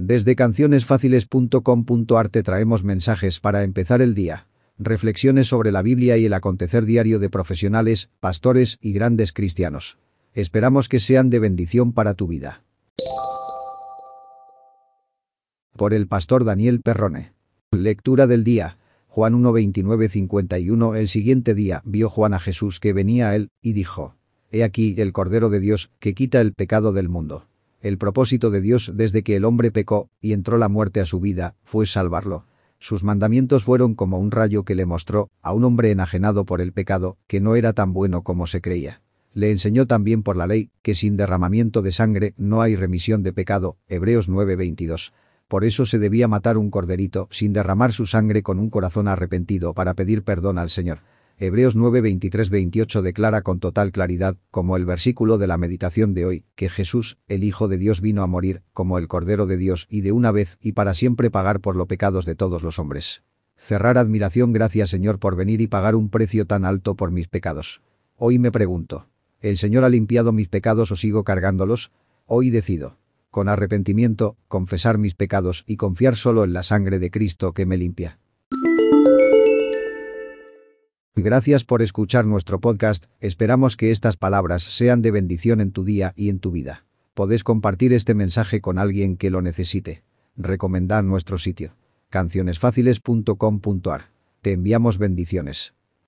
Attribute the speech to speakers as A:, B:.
A: Desde cancionesfáciles.com.ar te traemos mensajes para empezar el día. Reflexiones sobre la Biblia y el acontecer diario de profesionales, pastores y grandes cristianos. Esperamos que sean de bendición para tu vida. Por el pastor Daniel Perrone. Lectura del día. Juan 1.29.51 El siguiente día vio Juan a Jesús que venía a él, y dijo, He aquí el Cordero de Dios, que quita el pecado del mundo. El propósito de Dios desde que el hombre pecó y entró la muerte a su vida fue salvarlo. Sus mandamientos fueron como un rayo que le mostró a un hombre enajenado por el pecado que no era tan bueno como se creía. Le enseñó también por la ley que sin derramamiento de sangre no hay remisión de pecado, Hebreos 9:22. Por eso se debía matar un corderito sin derramar su sangre con un corazón arrepentido para pedir perdón al Señor. Hebreos 9, 28 declara con total claridad, como el versículo de la meditación de hoy, que Jesús, el Hijo de Dios vino a morir, como el Cordero de Dios y de una vez y para siempre pagar por los pecados de todos los hombres. Cerrar admiración gracias Señor por venir y pagar un precio tan alto por mis pecados. Hoy me pregunto, ¿el Señor ha limpiado mis pecados o sigo cargándolos? Hoy decido, con arrepentimiento, confesar mis pecados y confiar solo en la sangre de Cristo que me limpia. Gracias por escuchar nuestro podcast, esperamos que estas palabras sean de bendición en tu día y en tu vida. Podés compartir este mensaje con alguien que lo necesite. Recomendad nuestro sitio. cancionesfáciles.com.ar. Te enviamos bendiciones.